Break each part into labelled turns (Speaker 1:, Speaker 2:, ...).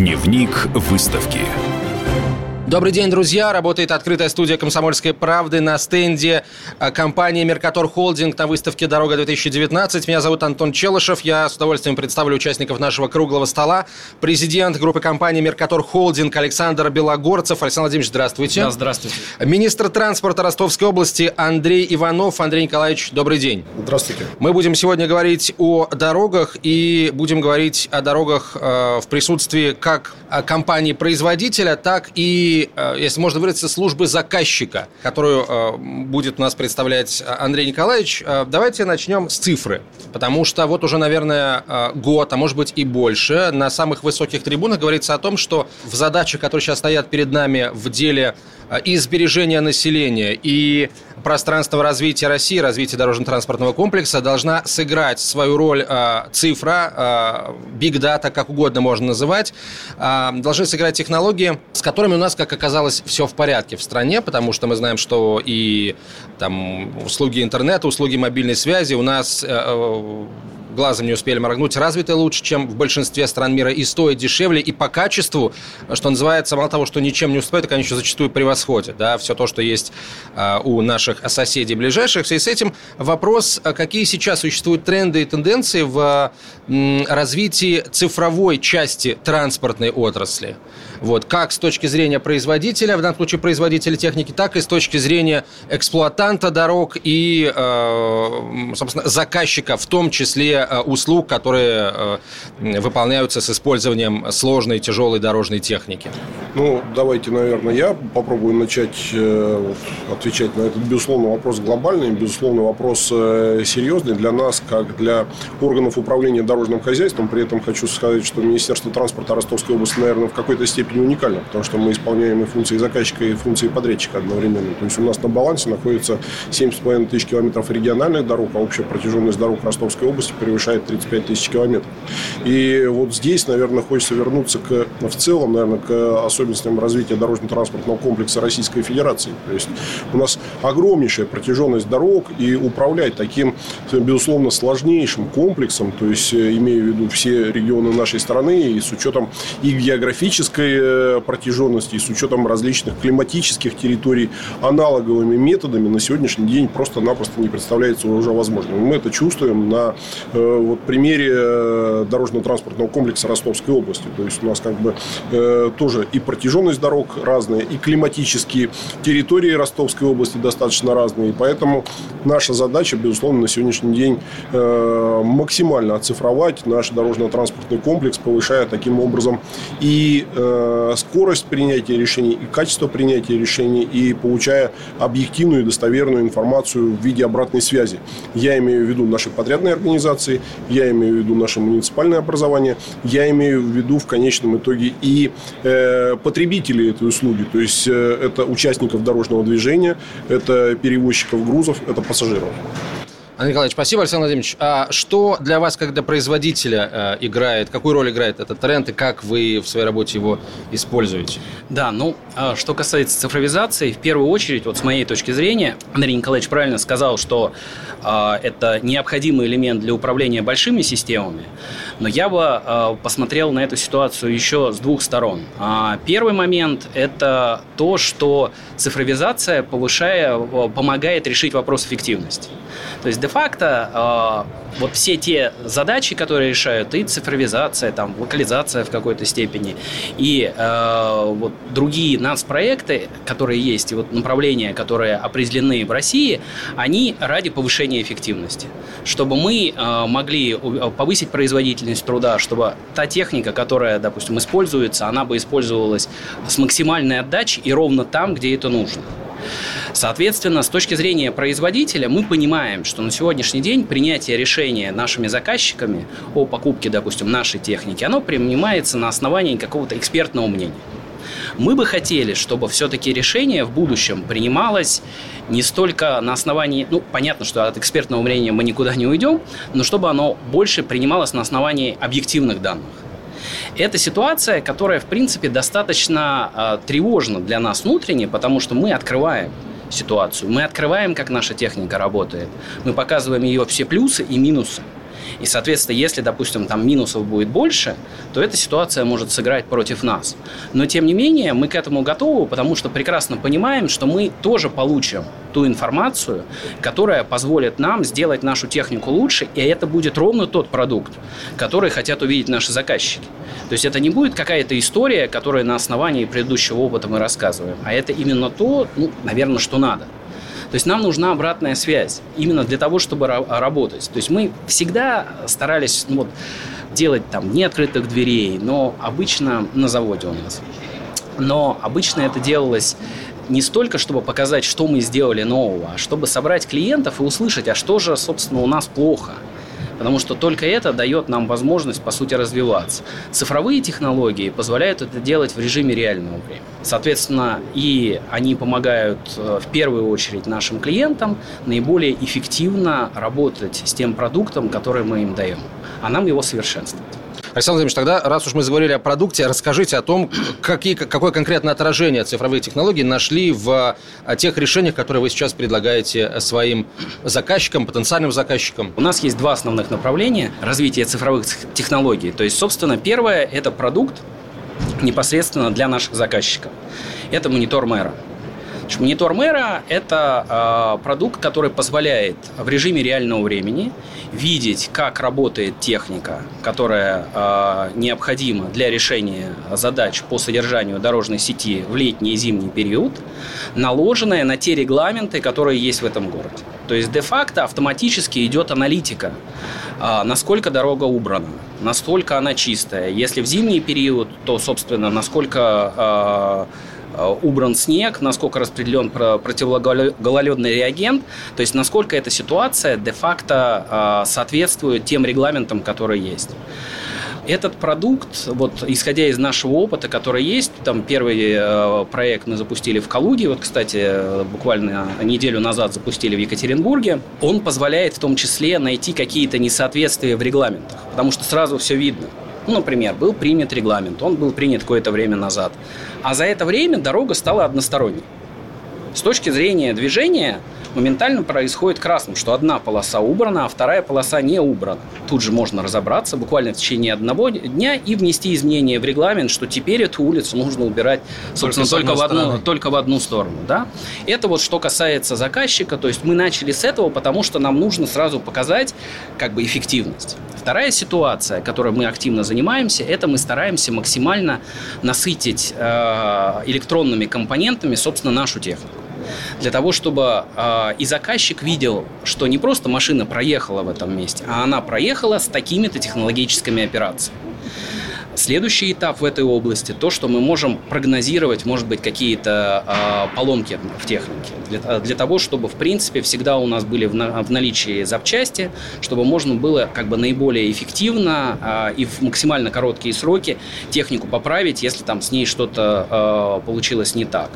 Speaker 1: Дневник выставки.
Speaker 2: Добрый день, друзья! Работает открытая студия «Комсомольской правды» на стенде а, компании «Меркатор Холдинг» на выставке «Дорога-2019». Меня зовут Антон Челышев. Я с удовольствием представлю участников нашего круглого стола. Президент группы компании «Меркатор Холдинг» Александр Белогорцев. Александр Владимирович, здравствуйте.
Speaker 3: Да, здравствуйте.
Speaker 2: Министр транспорта Ростовской области Андрей Иванов. Андрей Николаевич, добрый день.
Speaker 4: Здравствуйте.
Speaker 2: Мы будем сегодня говорить о дорогах и будем говорить о дорогах э, в присутствии как компании-производителя, так и Э, если можно выразиться, службы заказчика, которую э, будет у нас представлять Андрей Николаевич. Э, давайте начнем с цифры, потому что вот уже, наверное, год, а может быть и больше, на самых высоких трибунах говорится о том, что в задачах, которые сейчас стоят перед нами в деле и сбережения населения, и пространства развития России, развития дорожно-транспортного комплекса должна сыграть свою роль э, цифра, биг э, дата, как угодно можно называть. Э, должны сыграть технологии, с которыми у нас, как оказалось, все в порядке в стране, потому что мы знаем, что и там услуги интернета, услуги мобильной связи у нас э, глазом не успели моргнуть, развиты лучше, чем в большинстве стран мира, и стоят дешевле, и по качеству, что называется, мало того, что ничем не уступает, так они еще зачастую превосходят, да, все то, что есть а, у наших соседей ближайших. Связи с этим вопрос, а какие сейчас существуют тренды и тенденции в развитии цифровой части транспортной отрасли. Вот, как с точки зрения производителя, в данном случае производителя техники, так и с точки зрения эксплуатанта дорог и, э, собственно, заказчика, в том числе услуг, которые э, выполняются с использованием сложной тяжелой дорожной техники?
Speaker 4: Ну, давайте, наверное, я попробую начать э, отвечать на этот, безусловно, вопрос глобальный, безусловно, вопрос серьезный для нас, как для органов управления дорожным хозяйством. При этом хочу сказать, что Министерство транспорта Ростовской области, наверное, в какой-то степени уникально, потому что мы исполняем и функции заказчика, и функции подрядчика одновременно. То есть у нас на балансе находится 7,5 тысяч километров региональных дорог, а общая протяженность дорог Ростовской области превышает 35 тысяч километров. И вот здесь, наверное, хочется вернуться к, в целом, наверное, к особенностям развития дорожно-транспортного комплекса Российской Федерации. То есть у нас огромнейшая протяженность дорог, и управлять таким, безусловно, сложнейшим комплексом, то есть э, имея в виду все регионы нашей страны, и с учетом и географической э, протяженности, и с учетом различных климатических территорий, аналоговыми методами на сегодняшний день просто-напросто не представляется уже возможным. Мы это чувствуем на Э, вот примере э, дорожно-транспортного комплекса Ростовской области. То есть у нас как бы э, тоже и протяженность дорог разная, и климатические территории Ростовской области достаточно разные. Поэтому наша задача, безусловно, на сегодняшний день максимально оцифровать наш дорожно-транспортный комплекс, повышая таким образом и скорость принятия решений, и качество принятия решений, и получая объективную и достоверную информацию в виде обратной связи. Я имею в виду наши подрядные организации, организации, я имею в виду наше муниципальное образование, я имею в виду в конечном итоге и э, потребителей этой услуги, то есть э, это участников дорожного движения, это перевозчиков грузов, это пассажиров.
Speaker 2: Андрей Николаевич, спасибо, Александр Владимирович. А что для вас, для производителя, э, играет, какую роль играет этот тренд и как вы в своей работе его используете?
Speaker 3: Да, ну, а что касается цифровизации, в первую очередь, вот с моей точки зрения, Андрей Николаевич правильно сказал, что э, это необходимый элемент для управления большими системами, но я бы э, посмотрел на эту ситуацию еще с двух сторон. Первый момент – это то, что цифровизация, повышая, помогает решить вопрос эффективности. То есть, де-факто, э, вот все те задачи, которые решают, и цифровизация, там, локализация в какой-то степени, и э, вот другие нацпроекты, которые есть, и вот направления, которые определены в России, они ради повышения эффективности. Чтобы мы э, могли повысить производительность труда, чтобы та техника, которая, допустим, используется, она бы использовалась с максимальной отдачей и ровно там, где это нужно. Соответственно, с точки зрения производителя мы понимаем, что на сегодняшний день принятие решения нашими заказчиками о покупке, допустим, нашей техники, оно принимается на основании какого-то экспертного мнения. Мы бы хотели, чтобы все-таки решение в будущем принималось не столько на основании, ну, понятно, что от экспертного мнения мы никуда не уйдем, но чтобы оно больше принималось на основании объективных данных. Это ситуация, которая, в принципе, достаточно э, тревожна для нас внутренне, потому что мы открываем ситуацию. Мы открываем, как наша техника работает. Мы показываем ее все плюсы и минусы. И, соответственно, если, допустим, там минусов будет больше, то эта ситуация может сыграть против нас. Но, тем не менее, мы к этому готовы, потому что прекрасно понимаем, что мы тоже получим ту информацию, которая позволит нам сделать нашу технику лучше, и это будет ровно тот продукт, который хотят увидеть наши заказчики. То есть это не будет какая-то история, которая на основании предыдущего опыта мы рассказываем, а это именно то, ну, наверное, что надо. То есть нам нужна обратная связь именно для того, чтобы работать. То есть мы всегда старались ну, вот, делать там не открытых дверей, но обычно на заводе у нас. Но обычно это делалось не столько, чтобы показать, что мы сделали нового, а чтобы собрать клиентов и услышать, а что же, собственно, у нас плохо. Потому что только это дает нам возможность, по сути, развиваться. Цифровые технологии позволяют это делать в режиме реального времени. Соответственно, и они помогают э, в первую очередь нашим клиентам наиболее эффективно работать с тем продуктом, который мы им даем, а нам его совершенствовать.
Speaker 2: Александр Владимирович, тогда, раз уж мы заговорили о продукте, расскажите о том, какие, какое конкретное отражение цифровые технологии нашли в э, тех решениях, которые вы сейчас предлагаете своим заказчикам, потенциальным заказчикам.
Speaker 3: У нас есть два основных направления развития цифровых технологий. То есть, собственно, первое – это продукт непосредственно для наших заказчиков. Это монитор мэра. Монитор мэра – это э, продукт, который позволяет в режиме реального времени видеть, как работает техника, которая э, необходима для решения задач по содержанию дорожной сети в летний и зимний период, наложенная на те регламенты, которые есть в этом городе. То есть де-факто автоматически идет аналитика, э, насколько дорога убрана, насколько она чистая. Если в зимний период, то, собственно, насколько Э, убран снег, насколько распределен противогололедный реагент, то есть насколько эта ситуация де-факто э, соответствует тем регламентам, которые есть. Этот продукт, вот исходя из нашего опыта, который есть, там первый э, проект мы запустили в Калуге, вот, кстати, буквально неделю назад запустили в Екатеринбурге, он позволяет в том числе найти какие-то несоответствия в регламентах, потому что сразу все видно. Ну, например, был принят регламент, он был принят какое-то время назад. А за это время дорога стала односторонней. С точки зрения движения моментально происходит красным, что одна полоса убрана, а вторая полоса не убрана. Тут же можно разобраться буквально в течение одного дня и внести изменения в регламент, что теперь эту улицу нужно убирать, собственно, только, только, в, одну, только в одну сторону. Да? Это вот что касается заказчика, то есть мы начали с этого, потому что нам нужно сразу показать как бы эффективность. Вторая ситуация, которой мы активно занимаемся, это мы стараемся максимально насытить э, электронными компонентами, собственно, нашу технику. Для того, чтобы э, и заказчик видел, что не просто машина проехала в этом месте, а она проехала с такими-то технологическими операциями. Следующий этап в этой области то, что мы можем прогнозировать, может быть, какие-то э, поломки в технике. Для, для того, чтобы, в принципе, всегда у нас были в, на, в наличии запчасти, чтобы можно было как бы наиболее эффективно э, и в максимально короткие сроки технику поправить, если там с ней что-то э, получилось не так.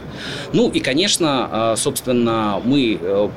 Speaker 3: Ну и, конечно, э, собственно, мы э,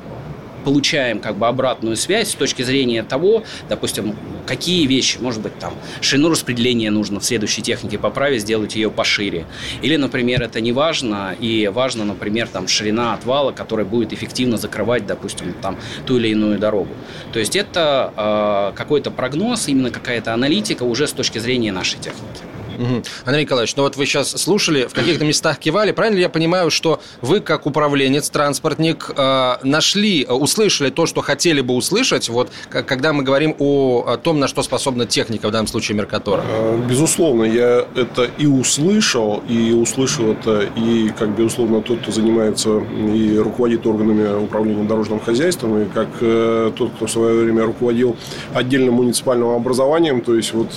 Speaker 3: получаем как бы обратную связь с точки зрения того, допустим, какие вещи, может быть, там, шину распределения нужно в следующей технике поправить, сделать ее пошире. Или, например, это не важно, и важно, например, там, ширина отвала, которая будет эффективно закрывать, допустим, там, ту или иную дорогу. То есть это э, какой-то прогноз, именно какая-то аналитика уже с точки зрения нашей техники.
Speaker 2: Угу. Андрей Николаевич, ну вот вы сейчас слушали, в каких-то местах кивали. Правильно ли я понимаю, что вы, как управленец, транспортник, э, нашли, услышали то, что хотели бы услышать, вот когда мы говорим о том, на что способна техника, в данном случае Меркатора?
Speaker 4: Э, безусловно, я это и услышал, и услышал это, и, как безусловно, тот, кто занимается и руководит органами управления дорожным хозяйством, и как э, тот, кто в свое время руководил отдельным муниципальным образованием, то есть вот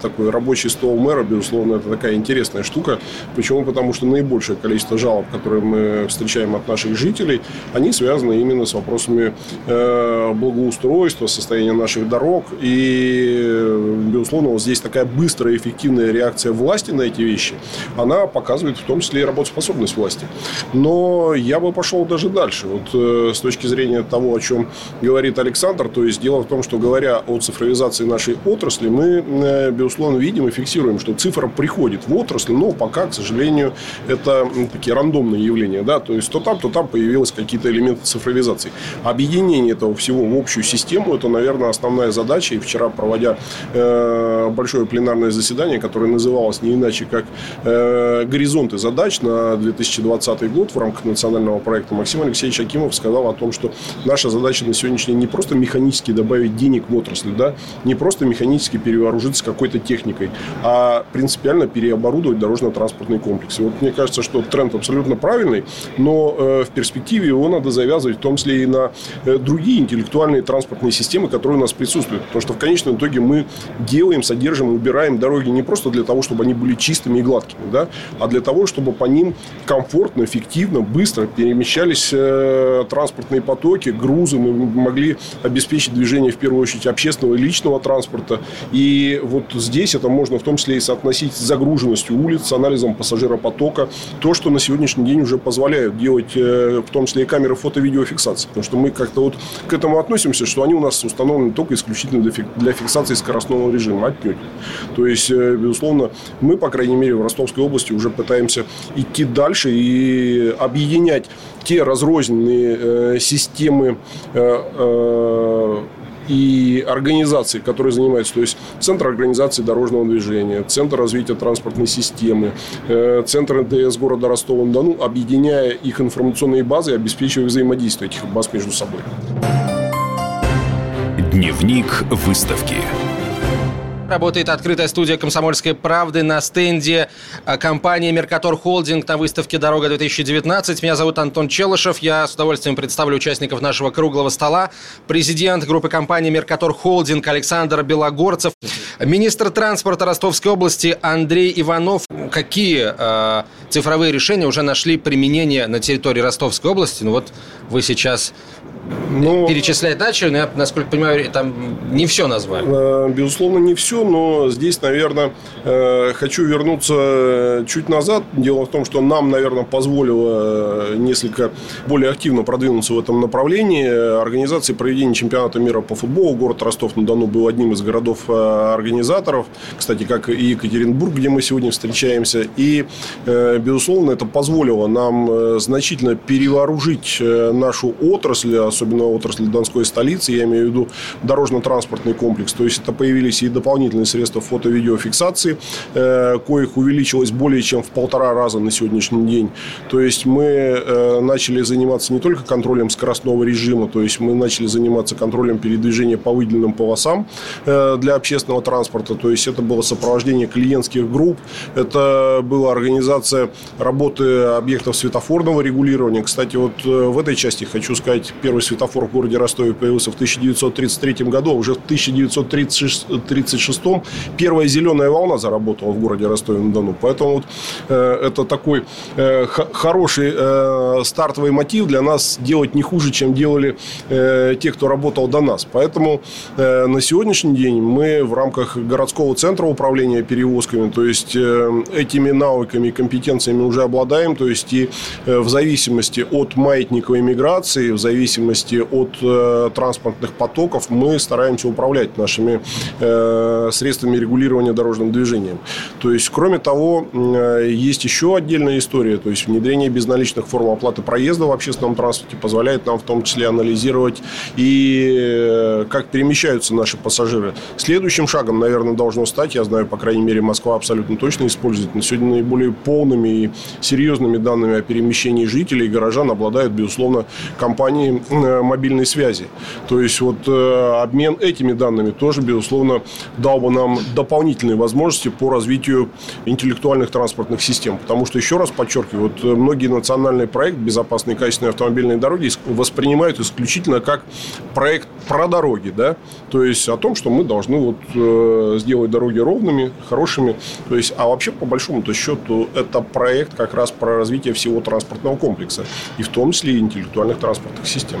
Speaker 4: такой рабочий стол мэра, Мира, безусловно, это такая интересная штука. Почему? Потому что наибольшее количество жалоб, которые мы встречаем от наших жителей, они связаны именно с вопросами э, благоустройства, состояния наших дорог. И, безусловно, вот здесь такая быстрая, эффективная реакция власти на эти вещи, она показывает в том числе и работоспособность власти. Но я бы пошел даже дальше. Вот э, с точки зрения того, о чем говорит Александр, то есть дело в том, что говоря о цифровизации нашей отрасли, мы, э, безусловно, видим и фиксируем, что что цифра приходит в отрасль, но пока, к сожалению, это такие рандомные явления. Да? То есть, то там, то там появились какие-то элементы цифровизации. Объединение этого всего в общую систему – это, наверное, основная задача. И вчера, проводя э, большое пленарное заседание, которое называлось не иначе, как э, «Горизонты задач» на 2020 год в рамках национального проекта, Максим Алексеевич Акимов сказал о том, что наша задача на сегодняшний день не просто механически добавить денег в отрасль, да, не просто механически перевооружиться какой-то техникой, а принципиально переоборудовать дорожно-транспортный комплекс. И вот мне кажется, что тренд абсолютно правильный, но э, в перспективе его надо завязывать в том числе и на э, другие интеллектуальные транспортные системы, которые у нас присутствуют. Потому что в конечном итоге мы делаем, содержим, убираем дороги не просто для того, чтобы они были чистыми и гладкими, да, а для того, чтобы по ним комфортно, эффективно, быстро перемещались э, транспортные потоки, грузы, мы могли обеспечить движение в первую очередь общественного и личного транспорта. И вот здесь это можно в том числе и соотносить с загруженностью улиц, с анализом пассажиропотока. То, что на сегодняшний день уже позволяют делать э, в том числе и камеры фото-видеофиксации. Потому что мы как-то вот к этому относимся, что они у нас установлены только исключительно для фиксации скоростного режима. Отнюдь. То есть, э, безусловно, мы, по крайней мере, в Ростовской области уже пытаемся идти дальше и объединять те разрозненные э, системы и организации, которые занимаются, то есть Центр организации дорожного движения, Центр развития транспортной системы, э, Центр НТС города Ростова-на-Дону, объединяя их информационные базы обеспечивая взаимодействие этих баз между собой.
Speaker 1: Дневник выставки.
Speaker 2: Работает открытая студия «Комсомольской правды» на стенде а, компании «Меркатор Холдинг» на выставке «Дорога-2019». Меня зовут Антон Челышев. Я с удовольствием представлю участников нашего круглого стола. Президент группы компании «Меркатор Холдинг» Александр Белогорцев. Министр транспорта Ростовской области Андрей Иванов. Какие э, цифровые решения уже нашли применение на территории Ростовской области? Ну вот вы сейчас но, перечислять начали, но я, насколько понимаю, там не все назвали.
Speaker 4: Э, безусловно, не все, но здесь, наверное, э, хочу вернуться чуть назад. Дело в том, что нам, наверное, позволило э, несколько более активно продвинуться в этом направлении. Организация проведения чемпионата мира по футболу. Город Ростов-на-Дону был одним из городов-организаторов. Кстати, как и Екатеринбург, где мы сегодня встречаемся. И, безусловно, это позволило нам значительно перевооружить нашу отрасль, особенно отрасли Донской столицы, я имею в виду дорожно-транспортный комплекс. То есть, это появились и дополнительные средства фото-видеофиксации, э, коих увеличилось более чем в полтора раза на сегодняшний день. То есть, мы э, начали заниматься не только контролем скоростного режима, то есть, мы начали заниматься контролем передвижения по выделенным полосам э, для общественного транспорта. То есть, это было сопровождение клиентских групп, это была организация работы объектов светофорного регулирования. Кстати, вот в этой части хочу сказать, первый светофор в городе Ростове появился в 1933 году, а уже в 1936 первая зеленая волна заработала в городе Ростове-на-Дону. Поэтому вот, э, это такой э, хороший э, стартовый мотив для нас делать не хуже, чем делали э, те, кто работал до нас. Поэтому э, на сегодняшний день мы в рамках городского центра управления перевозками, то есть э, этими навыками и компетенциями уже обладаем, то есть и э, в зависимости от маятниковой миграции, в зависимости зависимости от э, транспортных потоков мы стараемся управлять нашими э, средствами регулирования дорожным движением. То есть, кроме того, э, есть еще отдельная история. То есть, внедрение безналичных форм оплаты проезда в общественном транспорте позволяет нам в том числе анализировать и как перемещаются наши пассажиры. Следующим шагом, наверное, должно стать, я знаю, по крайней мере, Москва абсолютно точно использует, на сегодня наиболее полными и серьезными данными о перемещении жителей и горожан обладают, безусловно, компании мобильной связи. То есть, вот э, обмен этими данными тоже, безусловно, дал бы нам дополнительные возможности по развитию интеллектуальных транспортных систем. Потому что, еще раз подчеркиваю, вот э, многие национальные проекты безопасной и качественной автомобильной дороги воспринимают исключительно как проект про дороги, да, то есть о том, что мы должны вот сделать дороги ровными, хорошими, то есть, а вообще по большому-то счету это проект как раз про развитие всего транспортного комплекса и в том числе и интеллектуальных транспортных систем.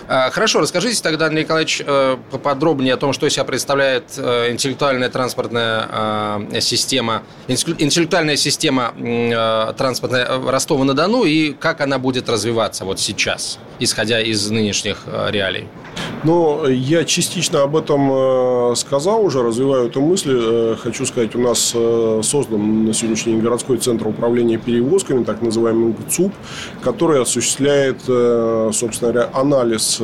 Speaker 2: хорошо, расскажите тогда, Андрей Николаевич, э, поподробнее о том, что из себя представляет э, интеллектуальная транспортная э, система, интеллектуальная система транспортная Ростова-на-Дону и как она будет развиваться вот сейчас, исходя из нынешних реалий.
Speaker 4: Но я частично об этом сказал уже, развиваю эту мысль. Хочу сказать, у нас создан на сегодняшний день городской центр управления перевозками, так называемый ГЦУП, который осуществляет, собственно говоря, анализ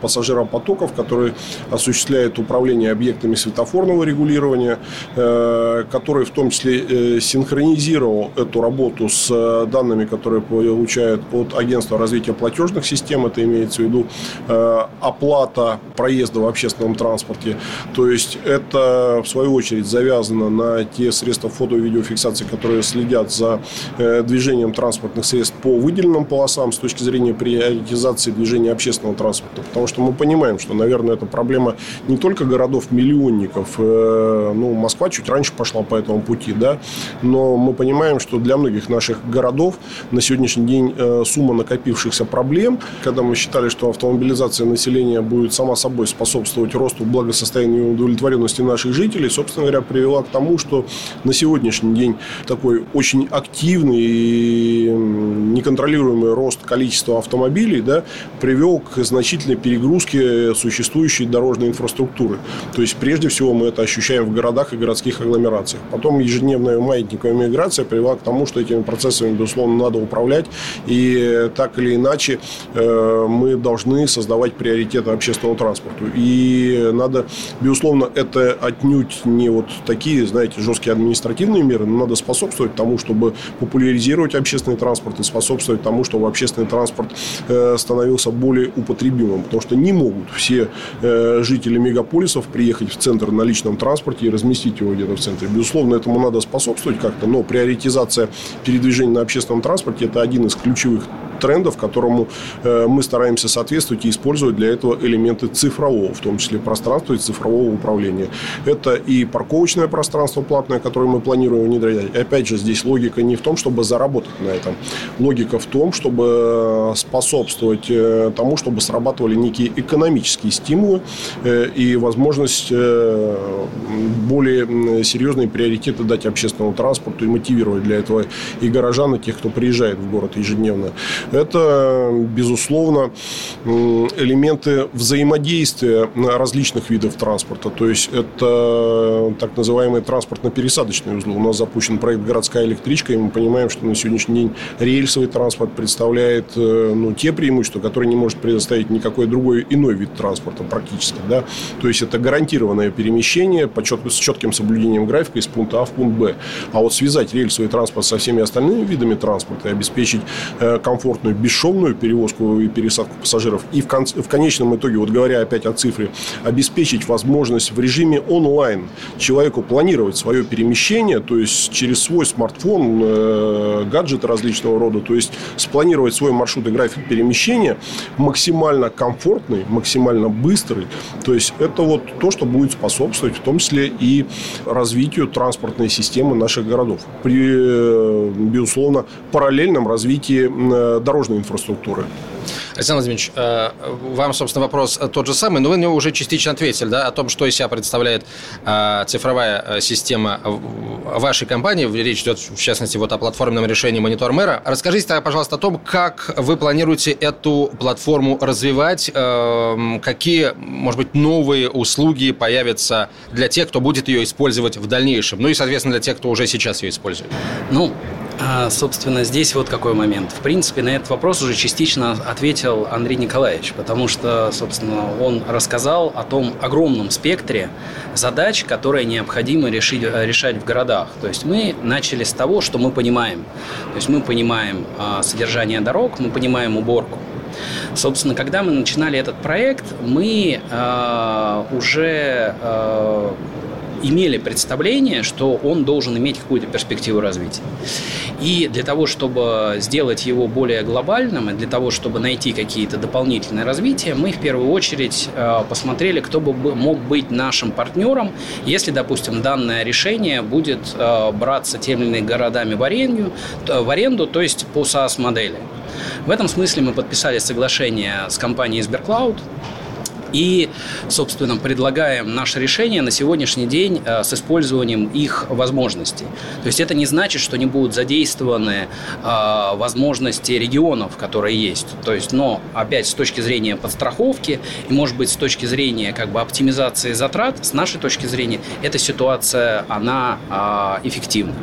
Speaker 4: пассажиропотоков, который осуществляет управление объектами светофорного регулирования, который в том числе синхронизировал эту работу с э, данными, которые получают от Агентства развития платежных систем, это имеется в виду э, оплата проезда в общественном транспорте. То есть это, в свою очередь, завязано на те средства фото- и видеофиксации, которые следят за э, движением транспортных средств по выделенным полосам с точки зрения приоритизации движения общественного транспорта. Потому что мы понимаем, что, наверное, это проблема не только городов-миллионников. Ну, Москва чуть раньше пошла по этому пути, да, но мы понимаем, что для многих наших городов на сегодняшний день э, сумма накопившихся проблем, когда мы считали, что автомобилизация населения будет сама собой способствовать росту благосостояния и удовлетворенности наших жителей, собственно говоря, привела к тому, что на сегодняшний день такой очень активный и неконтролируемый рост количества автомобилей да, привел к значительной перегрузке существующей дорожной инфраструктуры. То есть, прежде всего, мы это ощущаем в городах и городских агломерациях. Потом ежедневная маятниковая миграция привела к тому, что этими процессами, безусловно, надо управлять. И так или иначе э, мы должны создавать приоритеты общественному транспорту. И надо, безусловно, это отнюдь не вот такие, знаете, жесткие административные меры, но надо способствовать тому, чтобы популяризировать общественный транспорт и способствовать тому, чтобы общественный транспорт э, становился более употребимым. Потому что не могут все э, жители мегаполисов приехать в центр на личном транспорте и разместить его где-то в центре. Безусловно, этому надо способствовать как-то, но приоритизация передвижения на общественном транспорте – это один из ключевых трендов, которому э, мы стараемся соответствовать и использовать для этого элементы цифрового, в том числе пространства и цифрового управления. Это и парковочное пространство платное, которое мы планируем внедрять. Опять же, здесь логика не в том, чтобы заработать на этом. Логика в том, чтобы способствовать э, тому, чтобы срабатывали некие экономические стимулы э, и возможность более серьезные приоритеты дать общественному транспорту и мотивировать для этого и горожан, и тех, кто приезжает в город ежедневно. Это, безусловно, элементы взаимодействия различных видов транспорта. То есть, это так называемые транспортно-пересадочные узлы. У нас запущен проект «Городская электричка», и мы понимаем, что на сегодняшний день рельсовый транспорт представляет э, ну, те преимущества, которые не может предоставить никакой другой иной вид транспорта практически. Да? То есть, это гарантированное перемещение по чет- с четким соблюдением графика из пункта А в пункт Б. А вот связать рельсовый транспорт со всеми остальными видами транспорта и обеспечить э, комфорт комфортную, бесшовную перевозку и пересадку пассажиров. И в, кон- в конечном итоге, вот говоря опять о цифре, обеспечить возможность в режиме онлайн человеку планировать свое перемещение, то есть через свой смартфон, э, гаджеты различного рода, то есть спланировать свой маршрут и график перемещения максимально комфортный, максимально быстрый. То есть это вот то, что будет способствовать в том числе и развитию транспортной системы наших городов. При, э, безусловно, параллельном развитии э, дорожной инфраструктуры.
Speaker 2: Александр Владимирович, э, вам, собственно, вопрос тот же самый, но вы на него уже частично ответили, да, о том, что из себя представляет э, цифровая э, система вашей компании. Речь идет, в частности, вот о платформенном решении Монитор Мэра. Расскажите, пожалуйста, о том, как вы планируете эту платформу развивать, какие, может быть, новые услуги появятся для тех, кто будет ее использовать в дальнейшем, ну и, соответственно, для тех, кто уже сейчас ее использует.
Speaker 3: Ну, а, собственно, здесь вот какой момент. В принципе, на этот вопрос уже частично ответил Андрей Николаевич, потому что, собственно, он рассказал о том огромном спектре задач, которые необходимо решить, решать в городах. То есть мы начали с того, что мы понимаем. То есть мы понимаем а, содержание дорог, мы понимаем уборку. Собственно, когда мы начинали этот проект, мы э, уже э, имели представление, что он должен иметь какую-то перспективу развития. И для того, чтобы сделать его более глобальным, и для того, чтобы найти какие-то дополнительные развития, мы в первую очередь э, посмотрели, кто бы мог быть нашим партнером, если, допустим, данное решение будет э, браться теми или городами в аренду, в аренду то есть по SaaS-модели. В этом смысле мы подписали соглашение с компанией Сберклауд, И, собственно, предлагаем наше решение на сегодняшний день с использованием их возможностей. То есть это не значит, что не будут задействованы возможности регионов, которые есть. То есть, но опять с точки зрения подстраховки и, может быть, с точки зрения как бы оптимизации затрат, с нашей точки зрения, эта ситуация, она эффективна.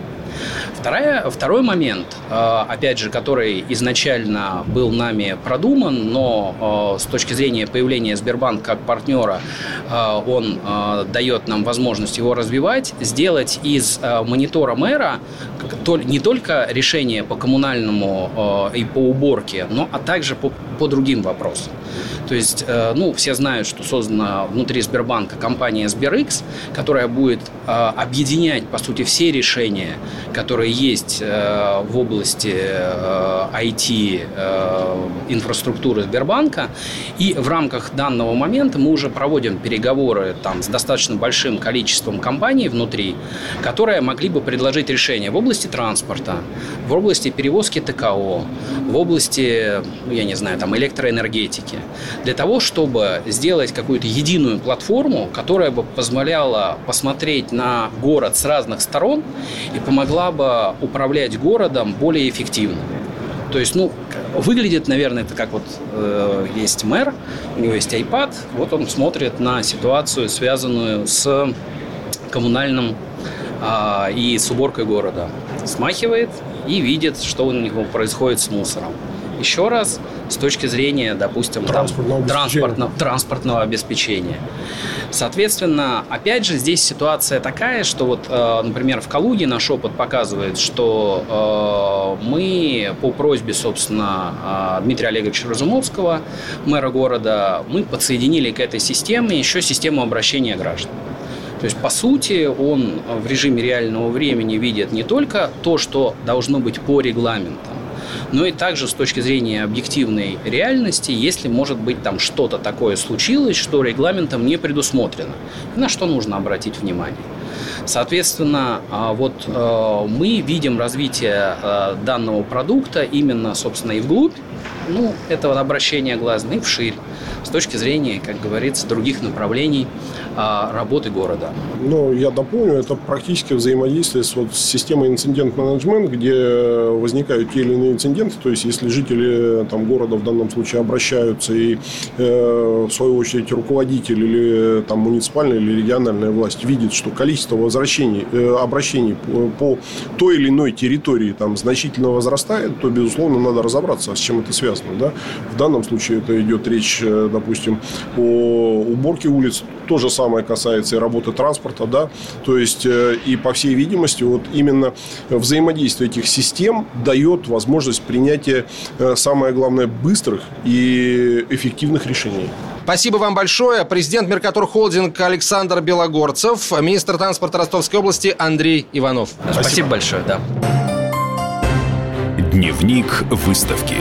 Speaker 3: Вторая, второй момент, э, опять же, который изначально был нами продуман, но э, с точки зрения появления Сбербанка как партнера, э, он дает нам возможность его развивать, сделать из монитора мэра не только решение по коммунальному и по уборке, но а также по, по другим вопросам. То есть, ну, все знают, что создана внутри Сбербанка компания SberX, которая будет объединять, по сути, все решения, которые есть э, в области IT э, э, Сбербанка. И в рамках данного момента мы уже проводим переговоры там, с достаточно большим количеством компаний внутри, которые могли бы предложить решения в области транспорта, в области перевозки ТКО, в области, ну, я не знаю, там, электроэнергетики, для того, чтобы сделать какую-то единую платформу, которая бы позволяла посмотреть на город с разных сторон и помогла бы управлять городом более эффективно. То есть, ну, выглядит, наверное, это как вот э, есть мэр, у него есть iPad, вот он смотрит на ситуацию, связанную с коммунальным э, и с уборкой города. Смахивает и видит, что у него происходит с мусором. Еще раз, с точки зрения, допустим, транспортного, там, обеспечения. Транспортного, транспортного обеспечения. Соответственно, опять же, здесь ситуация такая, что вот, э, например, в Калуге наш опыт показывает, что э, мы по просьбе, собственно, э, Дмитрия Олеговича Разумовского, мэра города, мы подсоединили к этой системе еще систему обращения граждан. То есть, по сути, он в режиме реального времени видит не только то, что должно быть по регламентам, но и также с точки зрения объективной реальности, если, может быть, там что-то такое случилось, что регламентом не предусмотрено, на что нужно обратить внимание. Соответственно, а, вот э, мы видим развитие э, данного продукта именно, собственно, и вглубь, ну, этого обращения глаза, и вширь, с точки зрения, как говорится, других направлений а, работы города.
Speaker 4: Ну, я дополню, это практически взаимодействие с, вот, с системой инцидент-менеджмент, где возникают те или иные инциденты, то есть, если жители там, города в данном случае обращаются, и, э, в свою очередь, руководитель или там, муниципальная или региональная власть видит, что количество возвращений, э, обращений по, по той или иной территории там, значительно возрастает, то, безусловно, надо разобраться, с чем это связано. Да? В данном случае это идет речь, э, допустим, о уборке улиц, то же самое касается и работы транспорта, да, то есть, э, и по всей видимости, вот именно взаимодействие этих систем дает возможность принятия, э, самое главное, быстрых и эффективных решений.
Speaker 2: Спасибо вам большое. Президент Меркатор Холдинг Александр Белогорцев, министр транспорта Ростовской области Андрей Иванов.
Speaker 3: Спасибо, Спасибо большое, да.
Speaker 1: Дневник выставки.